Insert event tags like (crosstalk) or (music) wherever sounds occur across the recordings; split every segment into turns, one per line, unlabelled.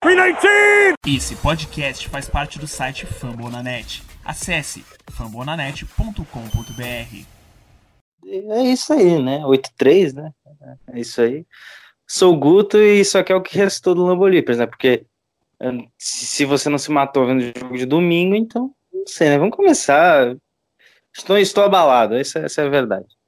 319!
Esse podcast faz parte do site Fambonanet. Acesse fambonanet.com.br.
É isso aí, né? 8-3, né? É isso aí. Sou Guto e isso aqui é o que restou do Lambolipers, né? Porque eh, se você não se matou vendo o jogo de domingo, então, não sei, né? Vamos começar. Estou, estou abalado, essa, essa é a verdade.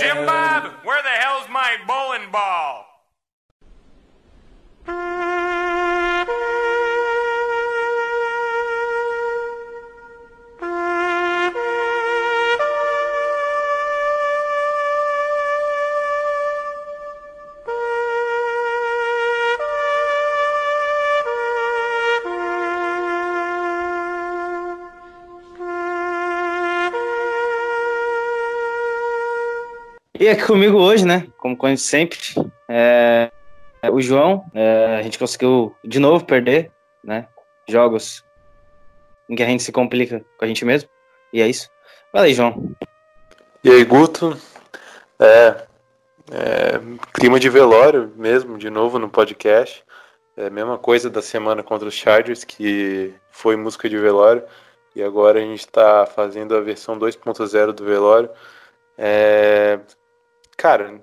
Jim Bob, where the hell's my bowling ball?
E aqui comigo hoje, né? Como como sempre, é, é o João. É, a gente conseguiu de novo perder, né? Jogos em que a gente se complica com a gente mesmo. E é isso. Fala aí, João.
E aí, Guto? É, é, clima de velório mesmo, de novo no podcast. É a mesma coisa da semana contra os Chargers, que foi música de velório. E agora a gente está fazendo a versão 2.0 do velório. É, cara,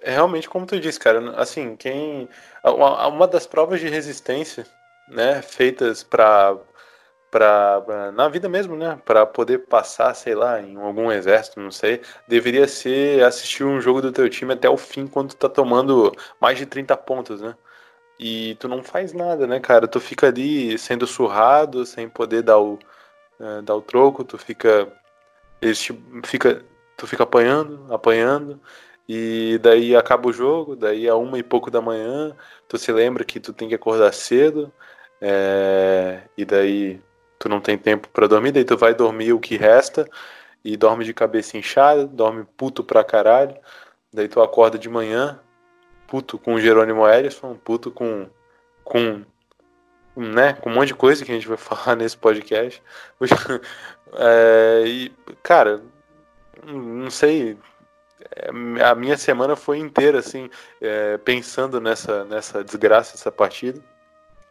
é realmente como tu disse, cara. Assim, quem. Uma, das provas de resistência, né, feitas para para na vida mesmo, né, para poder passar, sei lá, em algum exército, não sei, deveria ser assistir um jogo do teu time até o fim quando tu tá tomando mais de 30 pontos, né? E tu não faz nada, né, cara? Tu fica ali sendo surrado, sem poder dar o eh, dar o troco, tu fica eles te, fica tu fica apanhando, apanhando, e daí acaba o jogo, daí a uma e pouco da manhã, tu se lembra que tu tem que acordar cedo, é, e daí tu não tem tempo para dormir, daí tu vai dormir o que resta, e dorme de cabeça inchada, dorme puto pra caralho, daí tu acorda de manhã, puto com Jerônimo Ellison, puto com, com né, com um monte de coisa que a gente vai (laughs) falar nesse podcast. (laughs) É, e, cara, não sei, é, a minha semana foi inteira assim, é, pensando nessa, nessa desgraça, essa partida.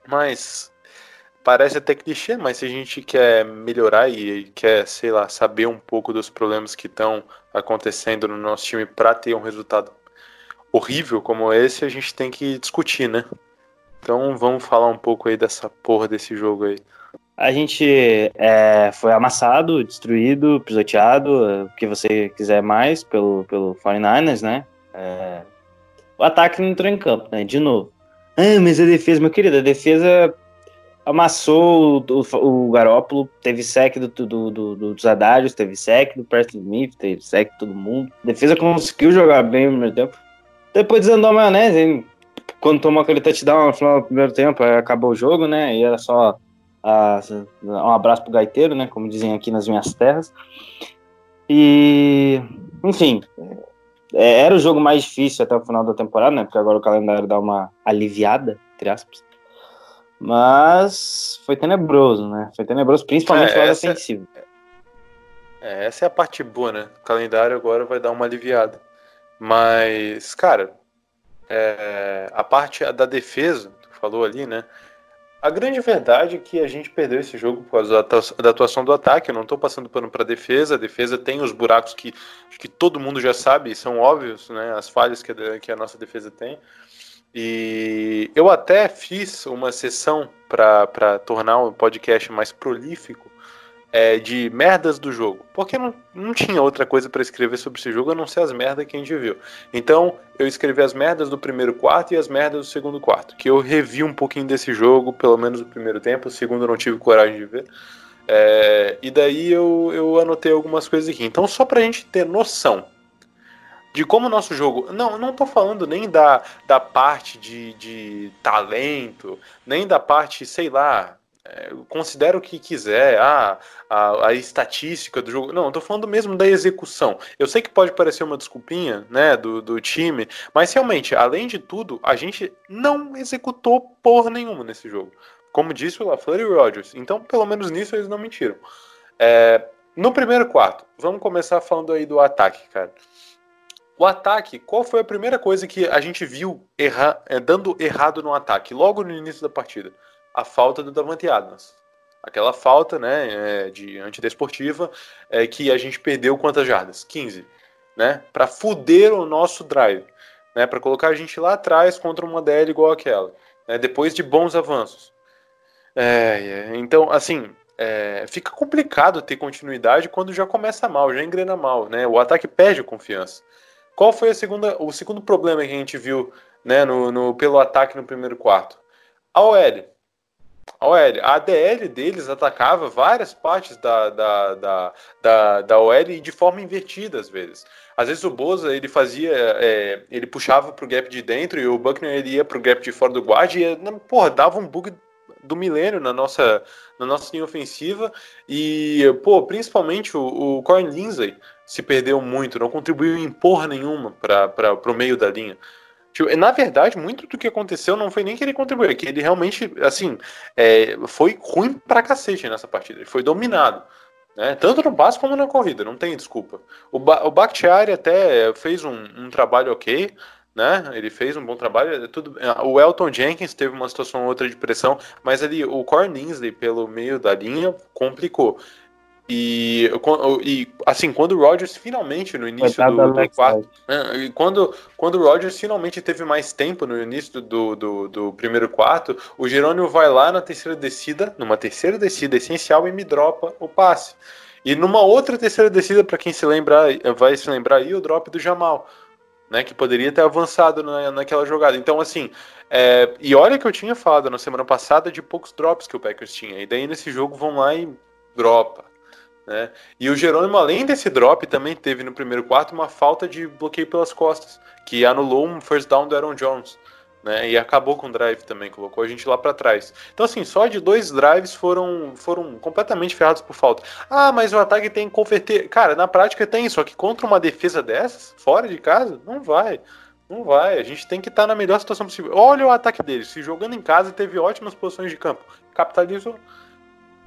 Mas parece até clichê, mas se a gente quer melhorar e quer, sei lá, saber um pouco dos problemas que estão acontecendo no nosso time para ter um resultado horrível como esse, a gente tem que discutir, né? Então vamos falar um pouco aí dessa porra desse jogo aí.
A gente é, foi amassado, destruído, pisoteado, o que você quiser mais pelo, pelo 49ers, né? É, o ataque não entrou em campo, né? De novo. Ah, mas a defesa, meu querido, a defesa amassou o, o, o Garópolo, teve sec do, do, do, dos Adários, teve sec do Preston Smith, teve sec todo mundo. A defesa conseguiu jogar bem no primeiro tempo. Depois desandou a maionese, hein? quando tomou aquele touchdown no final do primeiro tempo, acabou o jogo, né? E era só uh, um abraço pro gaiteiro, né? Como dizem aqui nas minhas terras. E, enfim, é, era o jogo mais difícil até o final da temporada, né? Porque agora o calendário dá uma aliviada, entre aspas. Mas foi tenebroso, né? Foi tenebroso, principalmente é, o lado ofensivo.
É, essa é a parte boa, né? O calendário agora vai dar uma aliviada. Mas, cara, é, a parte da defesa, tu falou ali, né? A grande verdade é que a gente perdeu esse jogo por causa da atuação do ataque. Eu não estou passando pano para a defesa. A defesa tem os buracos que, que todo mundo já sabe, são óbvios, né? As falhas que a, que a nossa defesa tem. E eu até fiz uma sessão para tornar o podcast mais prolífico é, de merdas do jogo. Porque não, não tinha outra coisa para escrever sobre esse jogo a não ser as merdas que a gente viu. Então eu escrevi as merdas do primeiro quarto e as merdas do segundo quarto. Que eu revi um pouquinho desse jogo, pelo menos no primeiro tempo. O segundo eu não tive coragem de ver. É, e daí eu, eu anotei algumas coisas aqui. Então, só pra gente ter noção de como o nosso jogo. Não, não tô falando nem da, da parte de, de talento, nem da parte, sei lá, é, considera o que quiser, ah, a, a, estatística do jogo. Não, eu tô falando mesmo da execução. Eu sei que pode parecer uma desculpinha, né, do, do time, mas realmente, além de tudo, a gente não executou porra nenhuma nesse jogo. Como disse o LaFleur e o Rodgers. Então, pelo menos nisso, eles não mentiram. É, no primeiro quarto, vamos começar falando aí do ataque, cara. O ataque, qual foi a primeira coisa que a gente viu erra, é, dando errado no ataque, logo no início da partida? A falta do Davante Adams. Aquela falta né, é, de antidesportiva é, que a gente perdeu quantas jardas? 15. Né, para fuder o nosso drive. Né, para colocar a gente lá atrás contra uma DL igual aquela. Né, depois de bons avanços. É, então, assim, é, fica complicado ter continuidade quando já começa mal, já engrena mal, né? O ataque perde confiança. Qual foi segunda, o segundo problema que a gente viu né, no, no, pelo ataque no primeiro quarto? A OL. A OL, a ADL deles atacava várias partes da, da, da, da, da OL de forma invertida às vezes. Às vezes o Boza ele fazia, é, ele puxava pro gap de dentro e o Buckner ele ia pro gap de fora do guard e porra, dava um bug do milênio na nossa, na nossa linha ofensiva e, pô, principalmente o, o Corey Lindsay se perdeu muito, não contribuiu em porra nenhuma para o meio da linha. Tipo, na verdade, muito do que aconteceu não foi nem que ele contribuiu, é que ele realmente, assim, é, foi ruim pra cacete nessa partida. Ele foi dominado. Né? Tanto no passe como na corrida, não tem desculpa. O, ba o Bakhtiari até fez um, um, trabalho ok, né? Ele fez um bom trabalho. É tudo, é, o Elton Jenkins teve uma situação ou outra de pressão, mas ali o Corninsley pelo meio da linha complicou. E, e, assim, quando o Rodgers finalmente, no início do, do quarto. Né, quando, quando o Rodgers finalmente teve mais tempo no início do, do, do, primeiro quarto, o Jerônimo vai lá na terceira descida, numa terceira descida essencial, e me dropa o passe. E numa outra terceira descida, para quem se lembrar, vai se lembrar aí, o drop do Jamal. Né, que poderia ter avançado na, naquela jogada. Então, assim, é, e olha que eu tinha falado na semana passada de poucos drops que o Packers tinha. E daí nesse jogo vão lá e dropa, né? E o Jerônimo, além desse drop, também teve no primeiro quarto uma falta de bloqueio pelas costas, que anulou um first down do Aaron Jones. Né, e acabou com o drive também, colocou a gente lá para trás. Então, assim, só de dois drives foram, foram completamente ferrados por falta. Ah, mas o ataque tem que converter. Cara, na prática tem, só que contra uma defesa dessas, fora de casa, não vai. Não vai. A gente tem que estar tá na melhor situação possível. Olha o ataque deles. Se jogando em casa, teve ótimas posições de campo. Capitalizou.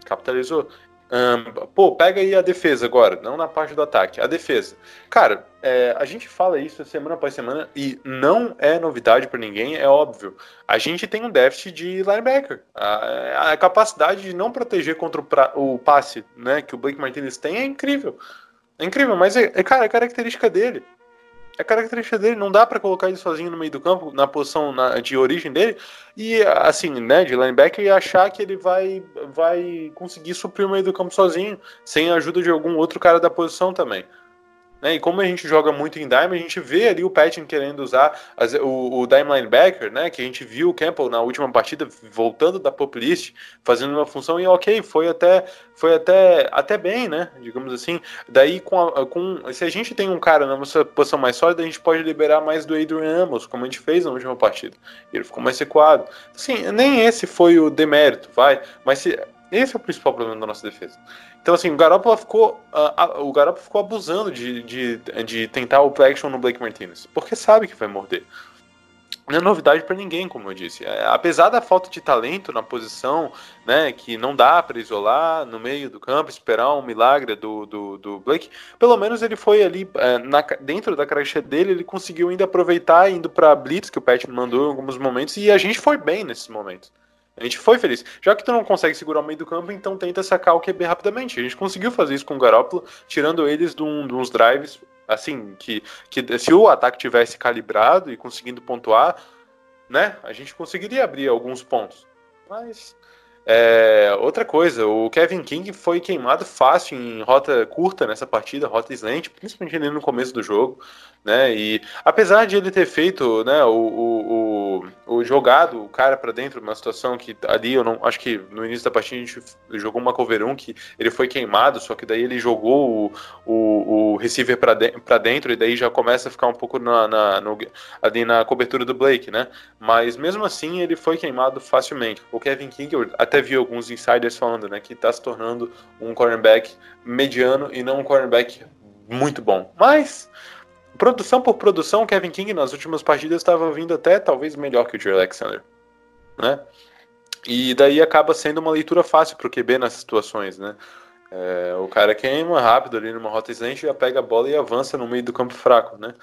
Capitalizou. Um, pô, pega aí a defesa agora, não na parte do ataque, a defesa. Cara, é, a gente fala isso semana após semana e não é novidade para ninguém, é óbvio. A gente tem um déficit de linebacker. A, a capacidade de não proteger contra o, pra, o, passe né, que o Blake Martinez tem é incrível. É incrível, mas é, é cara, é característica dele é característica dele, não dá para colocar ele sozinho no meio do campo, na posição na, de origem dele, e assim, né, de linebacker, e achar que ele vai, vai conseguir suprir o meio do campo sozinho, sem a ajuda de algum outro cara da posição também. Né? E como a gente joga muito em dime, a gente vê ali o Patton querendo usar as, o, o dime linebacker, né? Que a gente viu o Campbell na última partida voltando da pop list, fazendo uma função e ok, foi até foi até, até bem, né? Digamos assim. Daí com, a, com se a gente tem um cara na nossa posição mais sólida, a gente pode liberar mais do Adrian Amos, como a gente fez na última partida. E ele ficou mais recuado. Sim, nem esse foi o demérito, vai. Mas se, esse é o principal problema da nossa defesa. Então, assim, o Garoppolo ficou, uh, o Garoppolo ficou abusando de, de, de tentar o play action no Blake Martinez, porque sabe que vai morder. Não é novidade para ninguém, como eu disse. É, apesar da falta de talento na posição, né, que não dá para isolar no meio do campo, esperar um milagre do, do, do Blake, pelo menos ele foi ali é, na, dentro da caixa dele, ele conseguiu ainda aproveitar indo para blitz que o Pat mandou em alguns momentos e a gente foi bem nesses momentos. A gente foi feliz. Já que tu não consegue segurar o meio do campo, então tenta sacar o QB rapidamente. A gente conseguiu fazer isso com o Garoppolo, tirando eles de, um, de uns drives, assim, que, que se o ataque tivesse calibrado e conseguindo pontuar, né, a gente conseguiria abrir alguns pontos. Mas é, outra coisa, o Kevin King foi queimado fácil em rota curta nessa partida, rota slant, principalmente ali no começo do jogo, né? E apesar de ele ter feito, né, o, o, o, o jogado o cara para dentro, uma situação que ali eu não acho que no início da partida a gente jogou uma cover 1 que ele foi queimado, só que daí ele jogou o, o, o receiver para de, dentro e daí já começa a ficar um pouco na, na, no, ali na cobertura do Blake, né? Mas mesmo assim ele foi queimado facilmente. O Kevin King, eu até vi alguns insiders falando, né, que está se tornando um cornerback mediano e não um cornerback muito bom. Mas produção por produção, Kevin King nas últimas partidas estava vindo até talvez melhor que o Joe Alexander, né? E daí acaba sendo uma leitura fácil para o QB nessas situações, né? É, o cara queima rápido ali numa rota excelente, já pega a bola e avança no meio do campo fraco, né?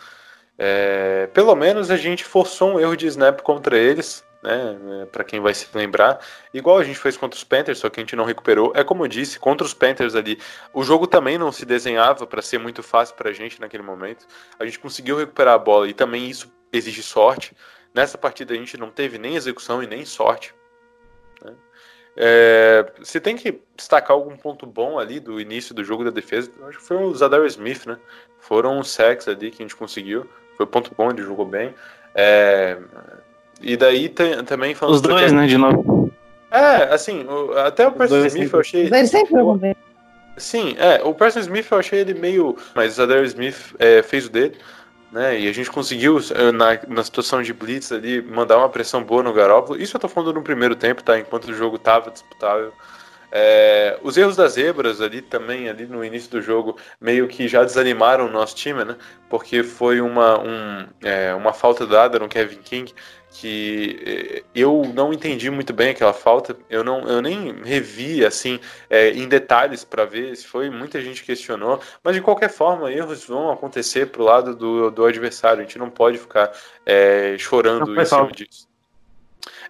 É, pelo menos a gente forçou um erro de snap contra eles, né? É, para quem vai se lembrar, igual a gente fez contra os Panthers, só que a gente não recuperou. É como eu disse, contra os Panthers ali, o jogo também não se desenhava para ser muito fácil para a gente naquele momento. A gente conseguiu recuperar a bola e também isso exige sorte. Nessa partida a gente não teve nem execução e nem sorte. Né? É, você tem que destacar algum ponto bom ali do início do jogo da defesa. Acho que foi o Zadar Smith, né? Foram os sacks ali que a gente conseguiu. Foi ponto bom, ele jogou bem. É, e daí tem, também falando.
Os dois, né, de novo.
É, assim, o, até o Preston Smith eu achei.
Ele sempre jogou bem.
Sim, é, o Preston Smith eu achei ele meio. Mas o Adair Smith é, fez o dele, né? E a gente conseguiu, é, na, na situação de Blitz ali, mandar uma pressão boa no Garoppolo. Isso eu tô falando no primeiro tempo, tá? Enquanto o jogo tava disputável. É, os erros das zebras ali também, ali no início do jogo, meio que já desanimaram o nosso time, né? Porque foi uma, um, é, uma falta dada no Kevin King que eh, eu não entendi muito bem aquela falta, eu não eu nem revi assim é, em detalhes para ver se foi muita gente questionou, mas de qualquer forma erros vão acontecer pro lado do, do adversário, a gente não pode ficar é, chorando em cima disso.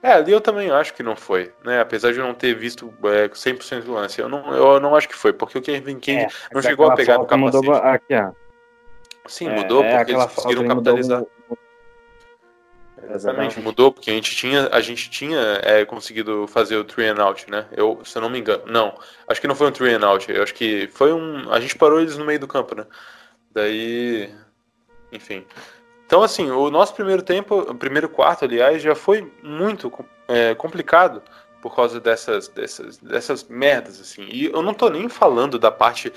É, ali eu também acho que não foi, né? Apesar de eu não ter visto é, 100% do lance, eu não, eu não acho que foi, porque o Kevin King é, não chegou a pegar no capacete. Mudou aqui, ó. Sim, mudou porque eles conseguiram capitalizar. Mudou Exatamente, mudou, porque a gente tinha, a gente tinha é, conseguido fazer o three and out, né? Eu, se eu não me engano. Não, acho que não foi um three and out. Eu acho que foi um. A gente parou eles no meio do campo, né? Daí. Enfim. Então, assim, o nosso primeiro tempo, o primeiro quarto, aliás, já foi muito é, complicado por causa dessas, dessas, dessas merdas, assim. E eu não tô nem falando da parte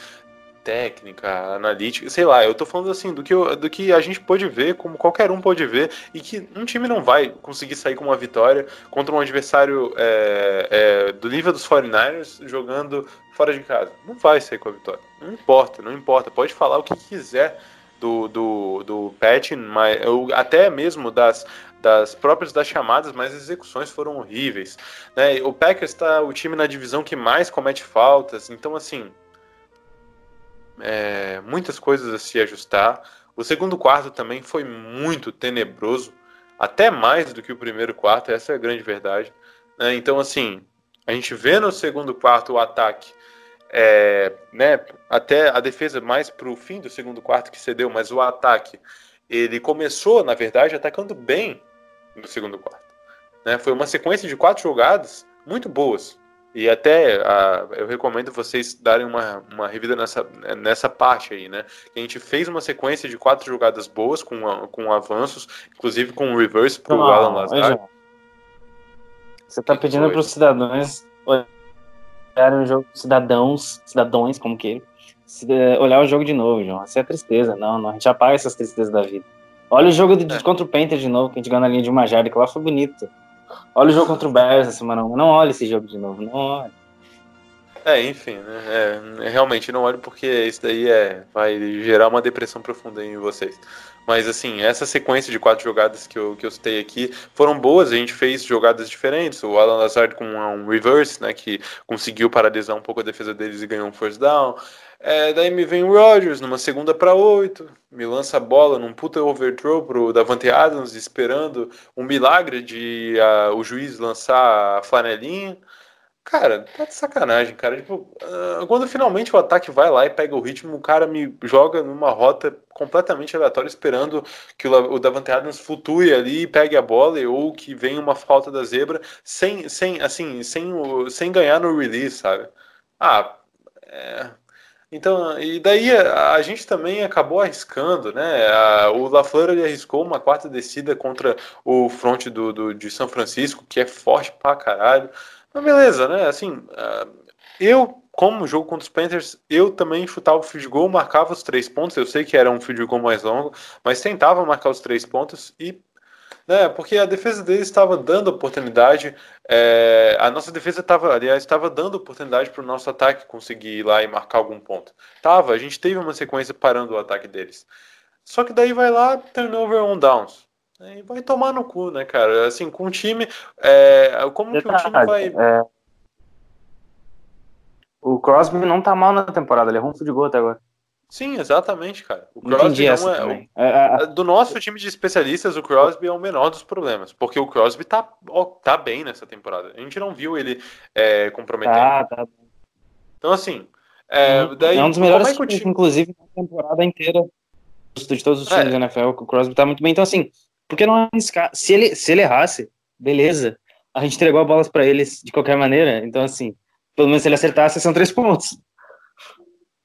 técnica, analítica, sei lá, eu tô falando assim do que, eu, do que a gente pode ver, como qualquer um pode ver, e que um time não vai conseguir sair com uma vitória contra um adversário é, é, do nível dos 49ers jogando fora de casa. Não vai sair com a vitória. Não importa, não importa. Pode falar o que quiser do, do, do Pat, mas, até mesmo das, das próprias das chamadas, mas as execuções foram horríveis. Né? O Packers está o time na divisão que mais comete faltas, então assim é, muitas coisas a se ajustar. O segundo quarto também foi muito tenebroso, até mais do que o primeiro quarto, essa é a grande verdade. Né? Então, assim, a gente vê no segundo quarto o ataque, é, né, até a defesa mais para o fim do segundo quarto que cedeu, mas o ataque, ele começou, na verdade, atacando bem no segundo quarto. Né? Foi uma sequência de quatro jogadas muito boas. E até a, eu recomendo vocês darem uma, uma revida nessa, nessa parte aí, né? A gente fez uma sequência de quatro jogadas boas, com, com avanços, inclusive com um reverse pro
não,
Alan Lazar.
Você tá pedindo para os cidadãos olharem o jogo, cidadãos, cidadãos, como que olhar o jogo de novo, João. Essa é tristeza. Não, não, a gente apaga essas tristezas da vida. Olha o jogo de, é. contra o Panther de novo, que a gente ganhou na linha de uma jarda, que lá foi bonito. Olha o jogo contra o Bears essa semana. Não olhe esse jogo de novo, não olhe.
É, enfim, né? É, realmente não olho porque isso daí é, vai gerar uma depressão profunda em vocês. Mas assim, essa sequência de quatro jogadas que eu, que eu citei aqui foram boas, a gente fez jogadas diferentes. O Alan Lazard com um reverse, né? Que conseguiu paralisar um pouco a defesa deles e ganhou um first down. É, daí me vem o Rodgers numa segunda para oito, me lança a bola num puta overthrow pro Davante Adams, esperando um milagre de uh, o juiz lançar a flanelinha. Cara, tá de sacanagem, cara. Tipo, uh, quando finalmente o ataque vai lá e pega o ritmo, o cara me joga numa rota completamente aleatória, esperando que o, o Davante Adams flutue ali e pegue a bola, ou que venha uma falta da zebra, sem, sem, assim, sem, sem ganhar no release, sabe? Ah, é, Então, e daí a, a gente também acabou arriscando, né? A, o LaFleur ele arriscou uma quarta descida contra o front do, do, de São Francisco, que é forte pra caralho. Mas beleza, né? Assim, uh, eu, como jogo contra os Panthers, eu também chutava o field goal, marcava os três pontos. Eu sei que era um field goal mais longo, mas tentava marcar os três pontos e né, porque a defesa deles estava dando oportunidade, é, a nossa defesa estava, aliás, estava dando oportunidade para o nosso ataque conseguir ir lá e marcar algum ponto. Tava, a gente teve uma sequência parando o ataque deles. Só que daí vai lá, turnover on downs. Né, e vai tomar no cu, né, cara? Assim, com o time. É, como que o time vai. É...
O Crosby não tá mal na temporada, ele é um de gol até agora.
Sim, exatamente, cara. O Crosby é, um, é, é, é, do nosso time de especialistas, o Crosby é o menor dos problemas, porque o Crosby tá, ó, tá bem nessa temporada. A gente não viu ele é, comprometendo. Tá, tá. Então, assim, é,
uhum. daí, é um dos melhores é times, time... inclusive, na temporada inteira de todos os é. times da NFL, o Crosby tá muito bem. Então, assim, por que não arriscar? Se ele, se ele errasse, beleza. A gente entregou a bola para eles de qualquer maneira. Então, assim, pelo menos se ele acertasse, são três pontos.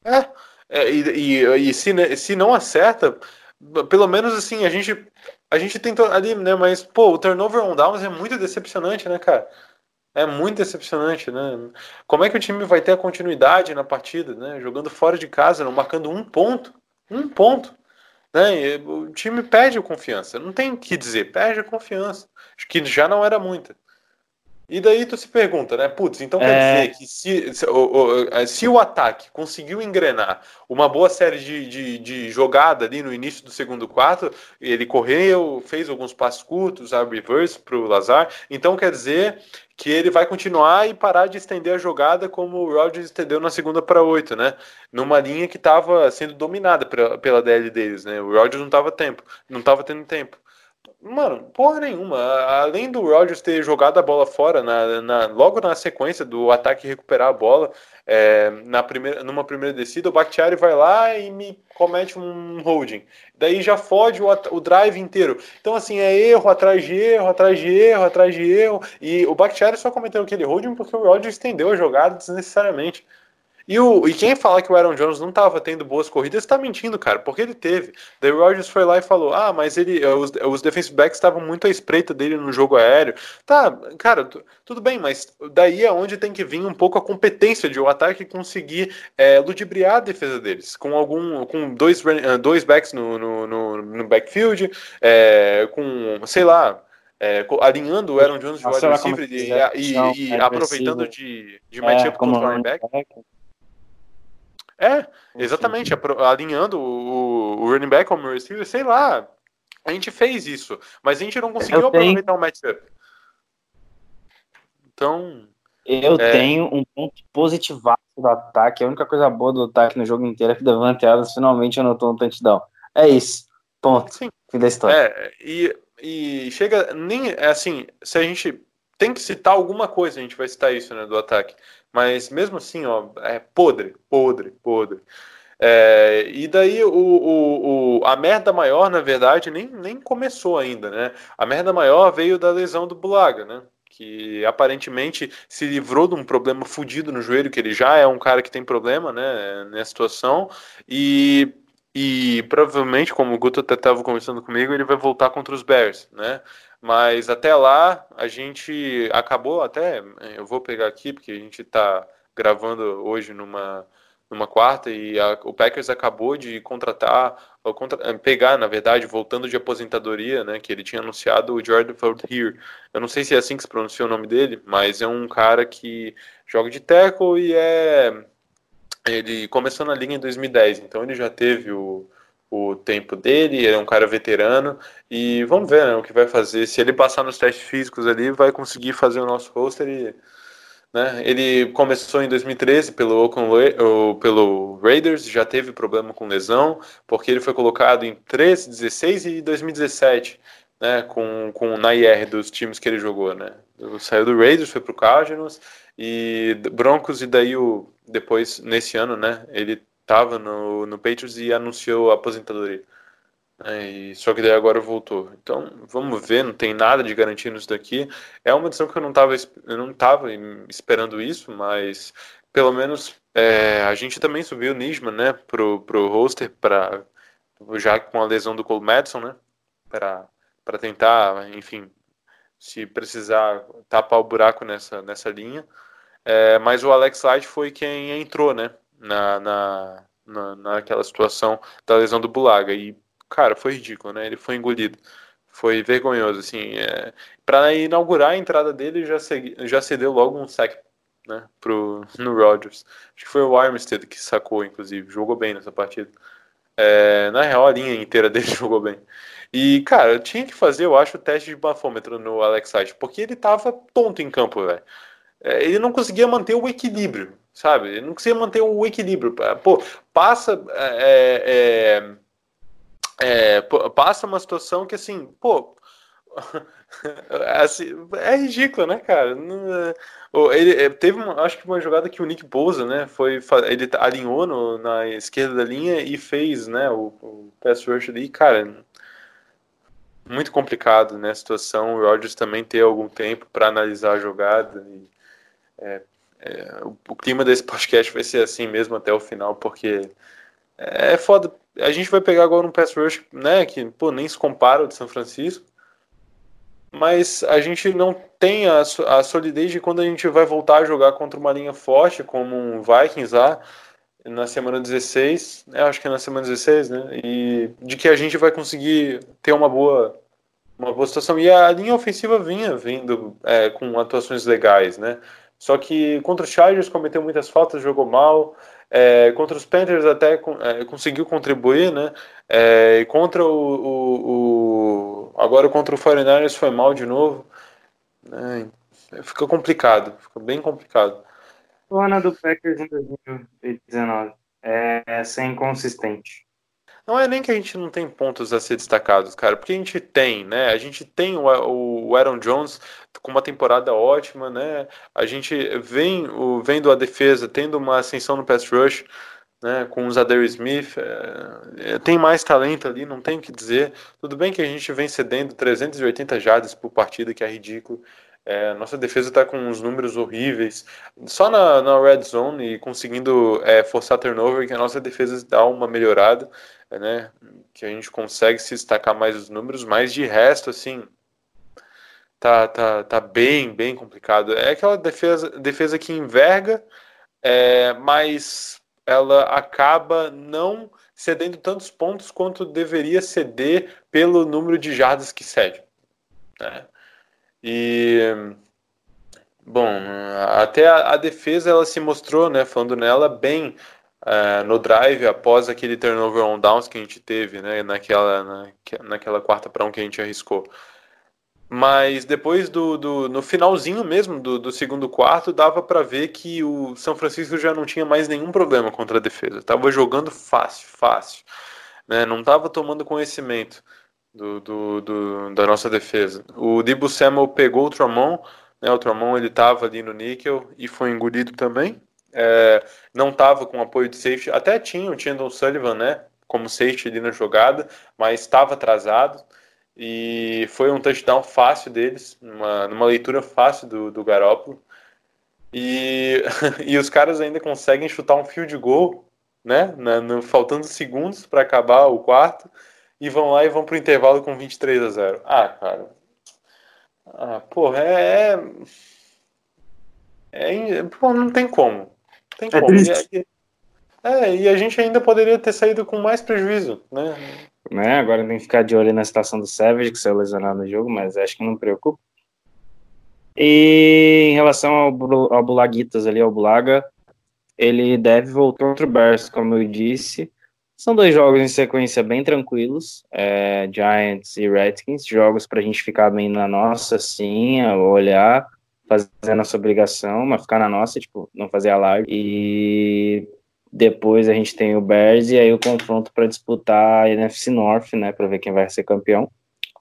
É, é, e, e, e se, se não acerta, pelo menos assim, a gente a gente tentou ali, né? Mas, pô, o turnover on downs é muito decepcionante, né, cara? É muito decepcionante, né? Como é que o time vai ter a continuidade na partida, né? Jogando fora de casa, não marcando um ponto. Um ponto. Né? o time perde a confiança. Não tem o que dizer, perde a confiança. Acho que já não era muita. E daí tu se pergunta, né? Putz, então quer é... dizer que se, se, o, se o ataque conseguiu engrenar uma boa série de, de, de, jogada ali no início do segundo quarto, ele correu, fez alguns passos curtos, a reverse para o Lazar, então quer dizer que ele vai continuar e parar de estender a jogada como o Rodgers estendeu na segunda para oito, né? Numa linha que estava sendo dominada pela, pela DL deles, né? O Rodgers não estava tempo, não estava tendo tempo. Mano, porra nenhuma. Além do Rodgers ter jogado a bola fora, na, na, logo na sequência do ataque recuperar a bola, é, na primeira, numa primeira descida, o Bakhtiari vai lá e me comete um holding. Daí já fode o, o drive inteiro. Então, assim, é erro atrás de erro, atrás de erro, atrás de erro. E o Bakhtiari só cometeu aquele holding porque o Rodgers estendeu a jogada desnecessariamente. E, o, e quem fala que o Aaron Jones não estava tendo boas corridas está mentindo, cara, porque ele teve. Daí o Rodgers foi lá e falou: Ah, mas ele, eh, os, os defensive backs estavam muito à espreita dele no jogo aéreo. Tá, cara, tudo bem, mas daí é onde tem que vir um pouco a competência de o um ataque conseguir é, ludibriar a defesa deles, com algum, com dois, eh, dois backs no, no, no, no backfield, é, com, sei lá, é, alinhando o Aaron Jones de wide receiver e, e, e, e aproveitando de, de matchup é, com o linebacker. É, exatamente, alinhando o, o running back como receiver, sei lá. A gente fez isso, mas a gente não conseguiu eu aproveitar tenho... o matchup. Então.
Eu é... tenho um ponto positivo do ataque. A única coisa boa do ataque no jogo inteiro é que o Davante Adams finalmente anotou um touchdown. É isso. Ponto. Sim. Fim da história.
É, e, e chega. Nem. É assim, se a gente tem que citar alguma coisa, a gente vai citar isso, né, do ataque. Mas mesmo assim, ó, é podre, podre, podre. É, e daí o, o, o, a merda maior, na verdade, nem, nem começou ainda, né? A merda maior veio da lesão do Bulaga, né? Que aparentemente se livrou de um problema fudido no joelho, que ele já é um cara que tem problema, né? Nessa situação. E, e provavelmente, como o Guto até estava conversando comigo, ele vai voltar contra os Bears, né? Mas até lá a gente acabou até. Eu vou pegar aqui porque a gente está gravando hoje numa, numa quarta e a, o Packers acabou de contratar, ou contra, pegar, na verdade, voltando de aposentadoria, né? Que ele tinha anunciado o Jordan Here. Eu não sei se é assim que se pronuncia o nome dele, mas é um cara que joga de tackle e é. Ele começou na liga em 2010, então ele já teve o o tempo dele, ele é um cara veterano e vamos ver né, o que vai fazer. Se ele passar nos testes físicos ali, vai conseguir fazer o nosso roster. E, né, ele começou em 2013 pelo, pelo Raiders, já teve problema com lesão, porque ele foi colocado em 13, 16 e 2017. Né, com, com na IR dos times que ele jogou, né? Saiu do Raiders, foi pro Cardinals e Broncos e daí o depois nesse ano, né? Ele estava no, no Patriots e anunciou a aposentadoria. É, e, só que daí agora voltou. Então, vamos ver, não tem nada de garantia nisso daqui. É uma decisão que eu não estava eu não tava esperando isso, mas pelo menos é, a gente também subiu o Nisman, né, pro, pro roster, pra, já com a lesão do Cole Madison, né, para tentar, enfim, se precisar tapar o buraco nessa, nessa linha. É, mas o Alex Light foi quem entrou, né, na, na, na, naquela situação da lesão do Bulaga. E, cara, foi ridículo, né, ele foi engolido. Foi vergonhoso, assim. É, para inaugurar a entrada dele, já, segui, já cedeu logo um sack né, pro, no Rodgers. Acho que foi o Armstead que sacou, inclusive. Jogou bem nessa partida. É, na real, a linha inteira (laughs) dele jogou bem. E, cara, tinha que fazer, eu acho, o teste de bafômetro no Alex Side, porque ele tava tonto em campo, velho. É, ele não conseguia manter o equilíbrio, sabe? Não conseguia manter o equilíbrio. Pô, passa. É, é, é passa uma situação que, assim, pô. (laughs) assim, é ridículo, né, cara? Ele é, teve, uma, acho que uma jogada que o Nick Bosa, né, foi ele alinhou no, na esquerda da linha e fez, né, o, o pass rush ali, cara, muito complicado, né, a situação. O Rodgers também ter algum tempo para analisar a jogada. E, é, é, o, o, clima desse (laughs) podcast vai ser assim mesmo até o final, porque é, foda. A gente vai pegar agora um pass rush, né, que pô, nem se compara ao de São Francisco. Mas a gente não tem a, a solidez de quando a gente vai voltar a jogar contra uma linha forte, como um Vikings lá, na semana 16, né, acho que é na semana 16, né? E de que a gente vai conseguir ter uma boa, uma boa situação. E a linha ofensiva vinha vindo é, com atuações legais, né? Só que contra os Chargers cometeu muitas faltas, jogou mal. É, contra os Panthers até é, conseguiu contribuir, né? É, e contra o, o, o, Agora contra o 49ers foi mal de novo. Né? Fica complicado, fica bem complicado
o ano do Packers em 2019. É, é ser inconsistente.
Não é nem que a gente não tem pontos a ser destacados, cara, porque a gente tem, né? A gente tem o, o Aaron Jones com uma temporada ótima, né? A gente vem o, vendo a defesa tendo uma ascensão no pass rush, né? Com o Zader Smith, é, é, tem mais talento ali, não tem o que dizer. Tudo bem que a gente vem cedendo 380 jardas por partida, que é ridículo. É, nossa defesa está com uns números horríveis. Só na, na red zone e conseguindo é, forçar turnover que a nossa defesa dá uma melhorada, né? Que a gente consegue se destacar mais os números, mas de resto, assim, tá, tá, tá bem, bem complicado. É aquela defesa, defesa que enverga, é, mas ela acaba não cedendo tantos pontos quanto deveria ceder pelo número de jardas que cede. Né? E bom, até a, a, defesa ela se mostrou, né, falando nela bem uh, no drive após aquele turnover on downs que a gente teve, né, naquela na, naquela quarta para um que a gente arriscou. Mas depois do, do no finalzinho mesmo do, do segundo quarto dava para ver que o São Francisco já não tinha mais nenhum problema contra a defesa. Tava jogando fácil, fácil, né? Não tava tomando conhecimento do, do, do, da nossa defesa. O Dibu Samuel pegou o Tramon, né, o Tramon ele estava ali no níquel e foi engolido também. É, não estava com apoio de safety, até tinha o Chandon Sullivan, né, como safety ali na jogada, mas estava atrasado e foi um touchdown fácil deles, numa, numa leitura fácil do, do Garópolo. E, (laughs) e os caras ainda conseguem chutar um field goal, né, na, no, faltando segundos para acabar o quarto e vão lá e vão pro intervalo com 23 a 0. Ah, cara. Ah, porra, é. É, é pô, não tem como. Tem é como. E, é, e a gente ainda poderia ter saído com mais prejuízo, né?
né? Agora tem que ficar de olho na situação do Savage, que saiu lesionado no jogo, mas acho que não preocupa. E em relação ao, ao Bulaguitas ali, ao Bulaga, ele deve voltar contra o Bears, como eu disse. São dois jogos em sequência bem tranquilos, é, Giants e Redskins, jogos para a gente ficar bem na nossa, sim, olhar, fazer a nossa obrigação, mas ficar na nossa, tipo, não fazer alarde. E depois a gente tem o Bears e aí o confronto para disputar a NFC North, né, para ver quem vai ser campeão.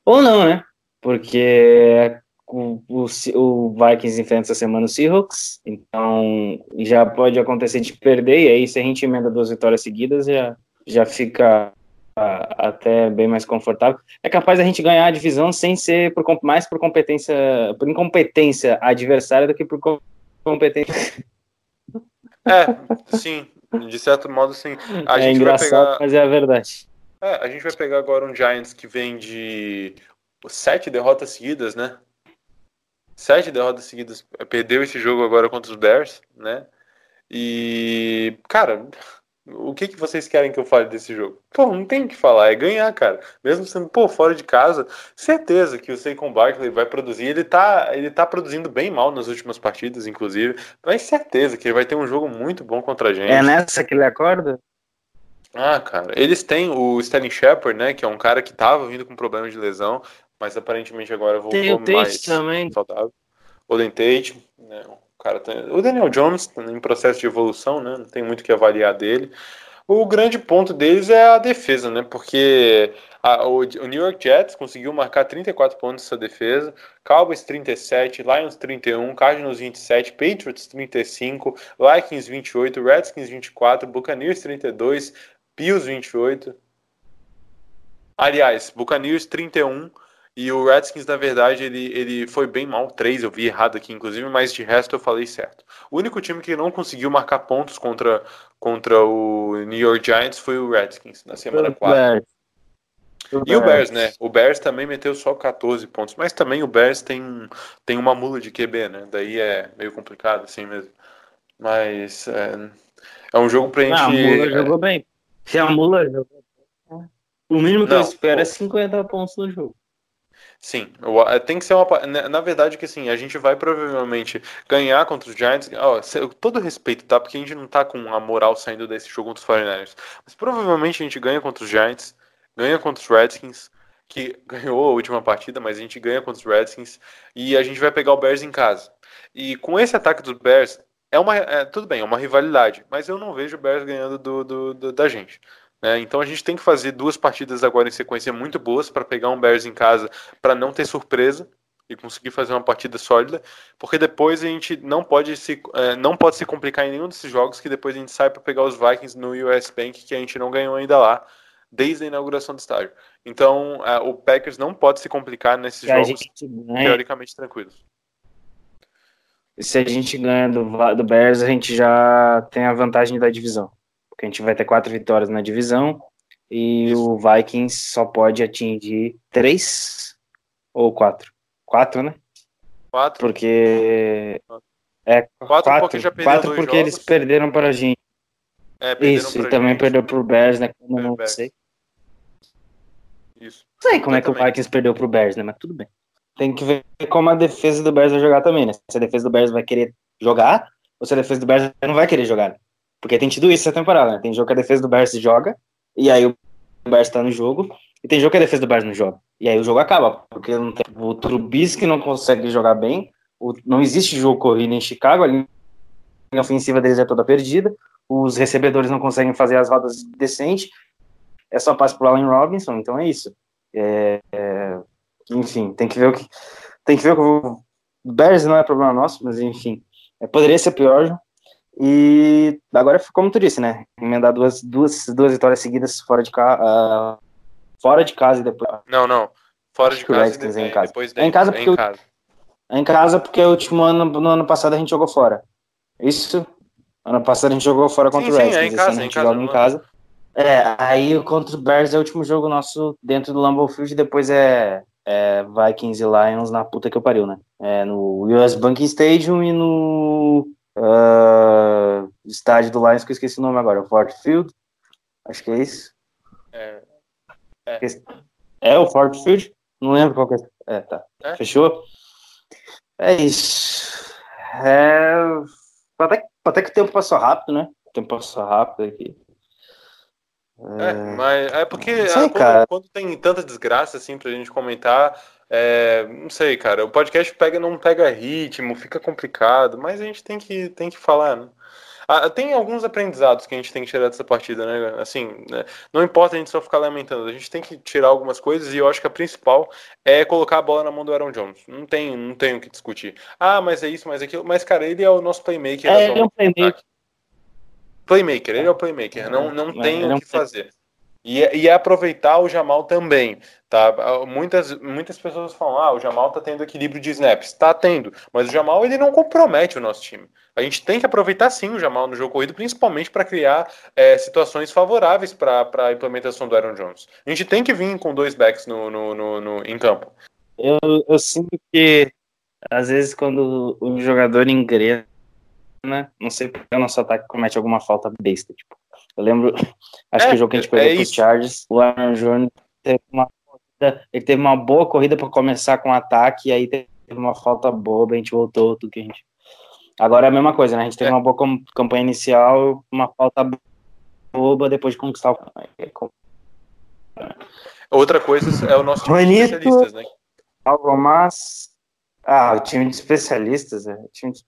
Ou não, né? Porque o, o, o, Vikings enfrenta essa semana o Seahawks, então já pode acontecer de perder, e aí se a gente emenda duas vitórias seguidas, já já fica até bem mais confortável. É capaz a gente ganhar a divisão sem ser por, mais por competência, por incompetência adversária do que por competência.
É, sim. De certo modo, sim. A
é
gente
engraçado,
vai pegar.
mas é a verdade.
É, a gente vai pegar agora um Giants que vem de sete derrotas seguidas, né? Sete derrotas seguidas. Perdeu esse jogo agora contra os Bears, né? E, cara, o que, que vocês querem que eu fale desse jogo? Pô, não tem o que falar, é ganhar, cara. Mesmo sendo, pô, fora de casa, certeza que o Saquon Barkley vai produzir. Ele tá, ele tá produzindo bem mal nas últimas partidas, inclusive. Mas certeza que ele vai ter um jogo muito bom contra a gente.
É nessa que ele acorda?
Ah, cara, eles têm o Sterling Shepard, né, que é um cara que tava vindo com problemas de lesão, mas aparentemente agora voltou
Tem o Tate
mais
também.
saudável. O Tate, né, cara tem... o Daniel Jones tá em processo de evolução, né, não tem muito o que avaliar dele. O grande ponto deles é a defesa, né, porque a, o, o, New York Jets conseguiu marcar 34 pontos nessa defesa, Cowboys 37, Lions 31, Cardinals 27, Patriots 35, Vikings 28, Redskins 24, Buccaneers 32, Bills 28. Aliás, Buccaneers 31 e o Redskins, na verdade, ele, ele foi bem mal, 3, eu vi errado aqui, inclusive, mas de resto eu falei certo. O único time que não conseguiu marcar pontos contra, contra o New York Giants foi o Redskins, na semana 4. E o Bears, né? O Bears também meteu só 14 pontos, mas também o Bears tem, tem uma mula de QB, né? Daí é meio complicado assim mesmo. Mas é, é um jogo pra gente.
Ah, a mula jogou bem. Se a mula jogou bem. O mínimo que
Não,
eu espero
pô.
é 50 pontos no jogo.
Sim, tem que ser uma. pa- Na verdade, que assim, a gente vai provavelmente ganhar contra os Giants. Todo respeito, tá? Porque a gente não tá com a moral saindo desse jogo contra os 49ers. Mas provavelmente a gente ganha contra os Giants, ganha contra os Redskins, que (laughs) ganhou a última partida, mas a gente ganha contra os Redskins. E a gente vai pegar o Bears em casa. E com esse ataque dos Bears, é uma. é, tudo bem, é uma rivalidade, mas eu não vejo o Bears ganhando do, do- do- da gente. Né? Então a gente tem que fazer duas partidas agora em sequência muito boas para pegar um Bears em casa para não ter surpresa e conseguir fazer uma partida sólida, porque depois a gente não pode se eh, não pode se complicar em nenhum desses jogos que depois a gente sai para pegar os Vikings no US Bank que a gente não ganhou ainda lá desde a inauguração do estádio. Então eh, o Packers não pode se complicar nesses
a
jogos teoricamente tranquilos.
se a gente ganha do, do Bears, a gente já tem a vantagem da divisão. Porque a gente vai ter quatro vitórias na divisão e o Vikings só pode atingir três ou quatro. Quatro, né?
Quatro,
Porque. É,
Quatro
quatro,
porque já
quatro porque eles
jogos.
perderam para a gente.
é,
Isso, e também
gente.
perdeu pro Bears, né? Como
É,
não
Bears.
sei.
Isso.
Não sei como é que o. Vikings perdeu pro Bears, né? Mas tudo bem. Tem que ver como a defesa do Bears vai jogar também, né? Se a defesa do Bears vai querer jogar, ou se a defesa do Bears não vai querer jogar. né? Porque tem tido isso essa temporada, né? Tem jogo que a defesa do Bears joga, e aí o Bears tá no jogo, e tem jogo que a defesa do Bears não joga. E aí o jogo acaba, porque tem, o Trubisky não consegue jogar bem, o- não existe jogo corrido em Chicago, a linha ofensiva deles é toda perdida, os recebedores não conseguem fazer as rodas decentes, é só passe pro Allen Robinson, então é isso. É, é, enfim, tem que ver o que. Tem que ver o que. Bears não é problema nosso, mas enfim. é, poderia ser pior. E agora, como tu disse, né? Emendar duas, duas, duas vitórias seguidas fora de, ca, fora de casa e depois.
Não, não. Fora de casa,
Redskins
e
é em casa.
depois
É em casa porque
é em casa.
Em casa, porque o último ano, no ano passado a gente jogou fora. Isso? Ano passado a gente jogou fora contra
Sim,
o
sim,
Redskins.
é em
esse
casa,
ano a
é em
gente
casa,
joga em
é?
casa. É, aí contra o Bears é o último jogo nosso dentro do Lambeau Field e depois é, é Vikings e Lions na puta que eu pariu, né? É no US Bank Stadium e no ah, estádio do Lions, que eu esqueci o nome agora, o Ford Field. Acho que é isso.
É,
É o Ford Field? Não lembro qual que é. É, tá.
É.
Fechou? É isso. É... Até, que- até que o tempo passou rápido, né? O tempo passou rápido aqui.
É, mas é porque
sei,
ah, quando, quando tem tanta desgraça assim pra gente comentar, é, não sei, cara, o podcast pega não pega ritmo, fica complicado, mas a gente tem que tem que falar, né? Ah, tem alguns aprendizados que a gente tem que tirar dessa partida, né? Assim, né? não importa a gente só ficar lamentando, a gente tem que tirar algumas coisas e eu acho que a principal é colocar a bola na mão do Aaron Jones. Não tem, não tem o que discutir. Ah, mas é isso, mas é aquilo. Mas, cara, ele é o nosso playmaker.
É, ele é um playmaker.
Playmaker, ele é o playmaker, não, não
É,
tem
é
o que fazer. E, e é aproveitar o Jamal também, tá? Muitas, muitas pessoas falam, ah, o Jamal tá tendo equilíbrio de snaps. Tá tendo, mas o Jamal ele não compromete o nosso time. A gente tem que aproveitar sim o Jamal no jogo corrido, principalmente para criar é, situações favoráveis para a implementação do Aaron Jones. A gente tem que vir com dois backs no, no, no, no em campo.
Eu, eu sinto que às vezes quando o jogador engrena, não sei porque o nosso ataque comete alguma falta besta, tipo eu lembro, (laughs) acho é, que o jogo que a gente perdeu é pro Chargers, o Aaron Jones teve uma ele teve uma boa corrida para começar com o ataque, e aí teve uma falta boba, a gente voltou, tudo que a gente. Agora é a mesma coisa, né? A gente teve é. uma boa campanha inicial, uma falta boba depois de conquistar o.
Outra coisa é o nosso time
Bonito. de especialistas, né? Algo mais. Ah, o time de especialistas, é. Time de...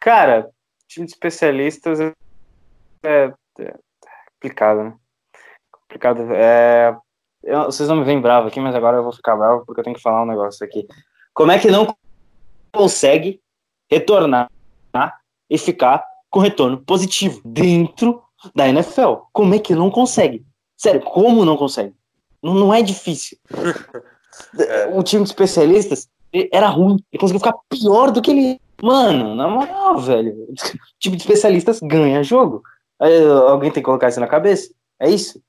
Cara, time de especialistas é, é complicado, né? Complicado. É... Eu, vocês não me veem bravo aqui, mas agora eu vou ficar bravo porque eu tenho que falar um negócio aqui. Como é que não consegue retornar e ficar com retorno positivo dentro da NFL? Como é que não consegue? Sério, como não consegue? Não, não é difícil. (laughs) O time de especialistas era ruim. Ele conseguiu ficar pior do que ele. Mano, na moral, velho. (laughs) O time de especialistas ganha jogo. Alguém tem que colocar isso na cabeça. É isso.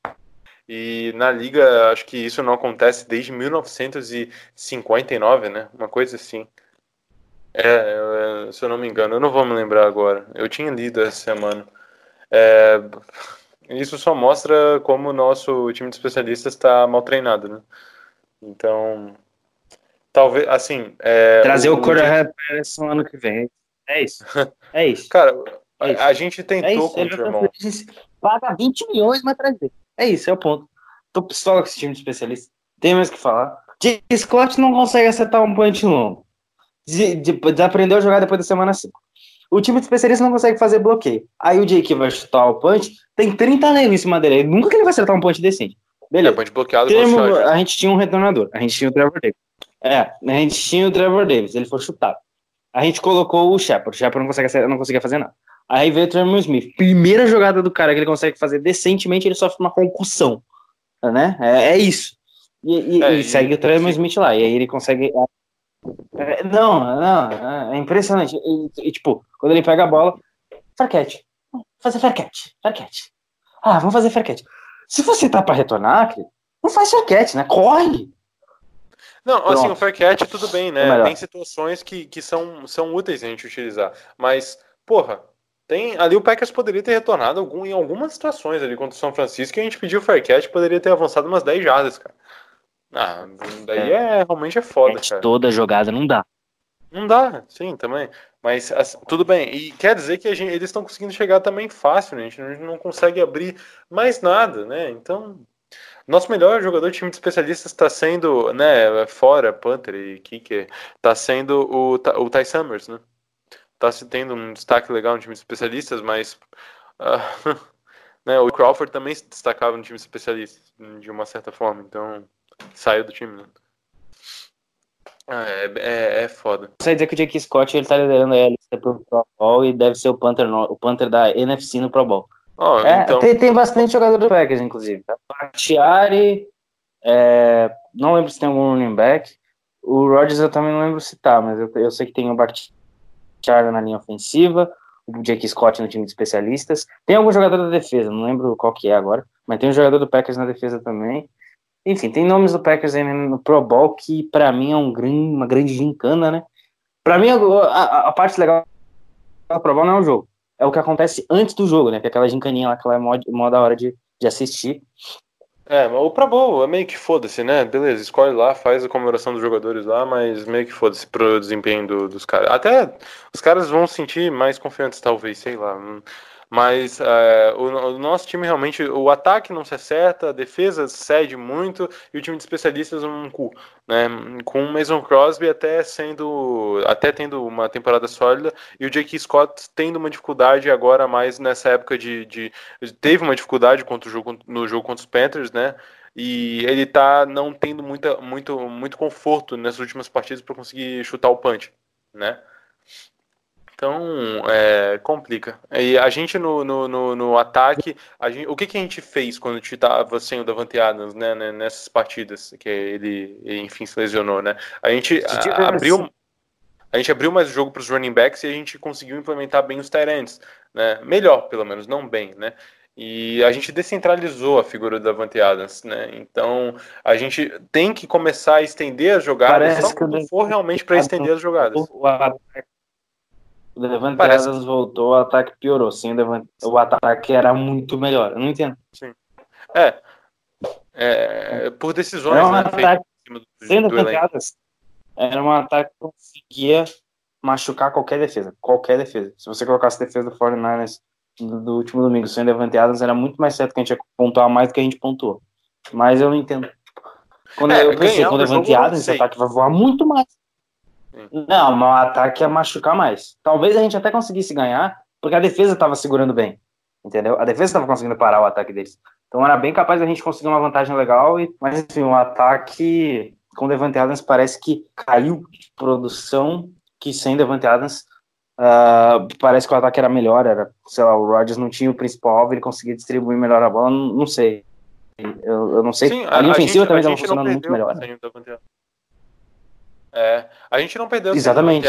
E na liga, acho que isso não acontece desde 1959, né? Uma coisa assim. É, se eu não me engano, eu não vou me lembrar agora. Eu tinha lido essa semana. É, isso só mostra como o nosso time de especialistas está mal treinado, né? Então, talvez, assim... É,
Trazer o, o Cora no ano que vem. É isso. (laughs) É isso.
Cara, é a gente tentou é isso, com o irmão.
Paga 20 milhões, mas traz dele. É isso, é o ponto. Tô pistola com esse time de especialista. Tem mais o que falar. Scott não consegue acertar um punch longo. Desaprendeu a jogar depois da semana 5. O time de especialista não consegue fazer bloqueio. Aí o Jake vai chutar o punch, tem 30 nego em cima dele. Nunca que ele vai acertar um punch decente. Beleza.
É, punch bloqueado
A gente tinha um retornador. A gente tinha o Trevor Davis. É, a gente tinha o Trevor Davis. Ele foi chutado. A gente colocou o Shepard. O Shepard não, consegue, não conseguia fazer nada. Aí veio o Tremor Smith. Primeira jogada do cara que ele consegue fazer decentemente, ele sofre uma concussão. Né? É, é isso. E, e, é, e segue o Tremor Smith lá. E aí ele consegue. É, não, não, é impressionante. E, e, tipo, quando ele pega a bola, farquete. Fazer farquete, farquete. Ah, vamos fazer farquete. Se você tá pra retornar, não faz farquete, né? Corre!
Não, assim, Pronto. assim, o Faircat tudo bem, né? É Tem situações que, que são, são úteis a gente utilizar. Mas, porra, tem, ali o Packers poderia ter retornado algum, em algumas situações ali contra o São Francisco e a gente pediu o Faircat poderia ter avançado umas 10 jardas, cara. Ah, daí é, é realmente é foda, cara.
Toda jogada não dá.
Não dá, sim, também. Mas assim, tudo bem. E quer dizer que gente, eles estão conseguindo chegar também fácil, né? A gente não consegue abrir mais nada, né? Então, nosso melhor jogador de time de especialistas está sendo, né, fora Panther e Kicker, está sendo o, o Ty Summers, né? Tá se tendo um destaque legal no time de especialistas, mas uh, (laughs) né, o Crawford também se destacava no time de especialistas, de uma certa forma, então saiu do time. Né? Ah, é, é, é foda.
Você dizer que o Jake Scott ele tá liderando a lista pro Pro Bowl e deve ser o Panther, o Panther da NFC no Pro Bowl.
Oh,
é,
então...
tem, tem bastante jogador do Packers, inclusive. Tá? Tiari, é, não lembro se tem algum running back. O Rodgers eu também não lembro se tá, mas eu, eu sei que tem o Bart Charlie na linha ofensiva, o Jake Scott no time de especialistas. Tem algum jogador da defesa, não lembro qual que é agora, mas tem um jogador do Packers na defesa também. Enfim, tem nomes do Packers aí no Pro Bowl que para mim é um grande, uma grande gincana, né? Para mim a, a, parte legal do Pro Bowl não é o jogo, é o que acontece antes do jogo, né? Que é aquela gincaninha lá, aquela é mó da hora de, de assistir.
É, o Pro Bowl é meio que foda-se, né? Beleza, escolhe lá, faz a comemoração dos jogadores lá, mas meio que foda-se pro desempenho do, dos caras. Até os caras vão se sentir mais confiantes, talvez, sei lá. Mas é, o, o, nosso time realmente, o ataque não se acerta, a defesa cede muito e o time de especialistas um cu, né? Com o Mason Crosby até sendo, até tendo uma temporada sólida e o Jake Scott tendo uma dificuldade agora mais nessa época de, de teve uma dificuldade contra o jogo, no jogo contra os Panthers, né? E ele tá não tendo muita, muito, muito conforto nessas últimas partidas para conseguir chutar o punch, né? Então, é, complica. E a gente no, no, no, no ataque, gente, o que, que a gente fez quando a gente estava sem o Davante Adams, né, né, nessas partidas que ele, enfim, se lesionou, né? A gente a, abriu a gente abriu mais o jogo para os running backs e a gente conseguiu implementar bem os tight ends, né? Melhor, pelo menos, não bem, né? E a gente descentralizou a figura do Davante Adams, né? Então a gente tem que começar a estender as jogadas Parece só quando for realmente para estender as jogadas.
O ataque o Devante Parece... Adams voltou, o ataque piorou. Sim, o, Devante... o ataque era muito melhor. Eu não entendo. Sim.
É. é por decisões era um
né, ataque... do, Sem do Adams, era um ataque que conseguia machucar qualquer defesa. Qualquer defesa. Se você colocasse a defesa do 49ers do, do último domingo sem Devante Adams, era muito mais certo que a gente ia pontuar mais do que a gente pontuou. Mas eu não entendo. Quando é, eu pensei, com o Devante Adams, esse ataque vai voar muito mais. Não, mas o ataque ia machucar mais. Talvez a gente até conseguisse ganhar, porque a defesa estava segurando bem. Entendeu? A defesa estava conseguindo parar o ataque deles. Então era bem capaz da gente conseguir uma vantagem legal, e, mas enfim, o ataque com Devante Adams parece que caiu de produção, que sem Devante Adams uh, parece que o ataque era melhor, era, sei lá, o Rodgers não tinha o principal alvo, ele conseguia distribuir melhor a bola, não, não sei. Eu, eu, não sei. Sim, a, a linha ofensiva também estava funcionando muito melhor. Né?
É, a gente não perdeu
Exatamente.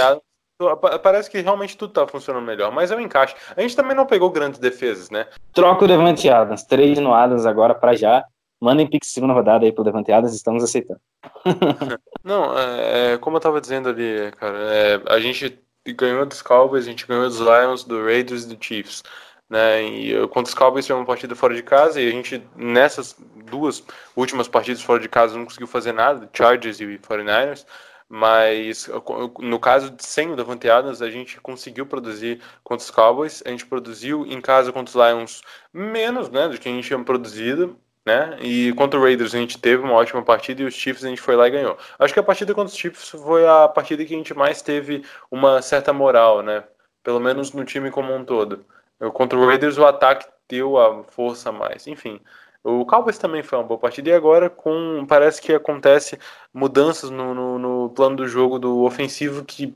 Parece que realmente tudo tá funcionando melhor, mas é um encaixe. A gente também não pegou grandes defesas, né?
Troca o Devante Adams, três no Adams agora para já. Mandem Pix segunda rodada aí pro Devante Adams, estamos aceitando. (laughs)
não, é, é, como eu tava dizendo ali, cara, é, a gente ganhou dos Cowboys, a gente ganhou dos Lions, do Raiders e do Chiefs. Né, e contra os Cowboys foi uma partida fora de casa e a gente, nessas duas últimas partidas fora de casa, não conseguiu fazer nada, Chargers e 49ers. Mas no caso sem o Davante Adams, a gente conseguiu produzir contra os Cowboys, a gente produziu em casa contra os Lions menos né, do que a gente tinha produzido, né? E contra o Raiders a gente teve uma ótima partida e os Chiefs a gente foi lá e ganhou. Acho que a partida contra os Chiefs foi a partida que a gente mais teve uma certa moral, né? Pelo menos no time como um todo. Contra o Raiders o ataque deu a força a mais. Enfim, o Cowboys também foi uma boa partida e agora com parece que acontece mudanças no, no, no, plano do jogo do ofensivo que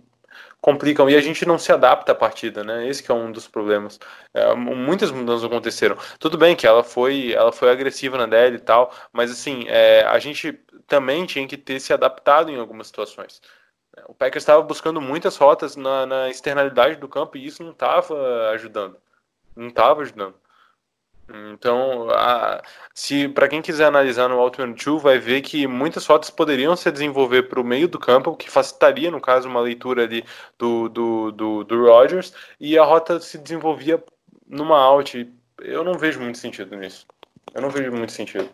complicam e a gente não se adapta à partida, né? Esse é um dos problemas. É, muitas mudanças aconteceram. Tudo bem que ela foi ela foi agressiva na DL e tal, mas assim é, a gente também tinha que ter se adaptado em algumas situações. O Packers estava buscando muitas rotas na, na externalidade do campo e isso não estava ajudando. Não estava ajudando. Então, a, se para quem quiser analisar no Ultimate 2, vai ver que muitas rotas poderiam se desenvolver para o meio do campo, o que facilitaria, no caso, uma leitura ali do, do, do, do Rogers, e a rota se desenvolvia numa out. Eu não vejo muito sentido nisso. Eu não vejo muito sentido.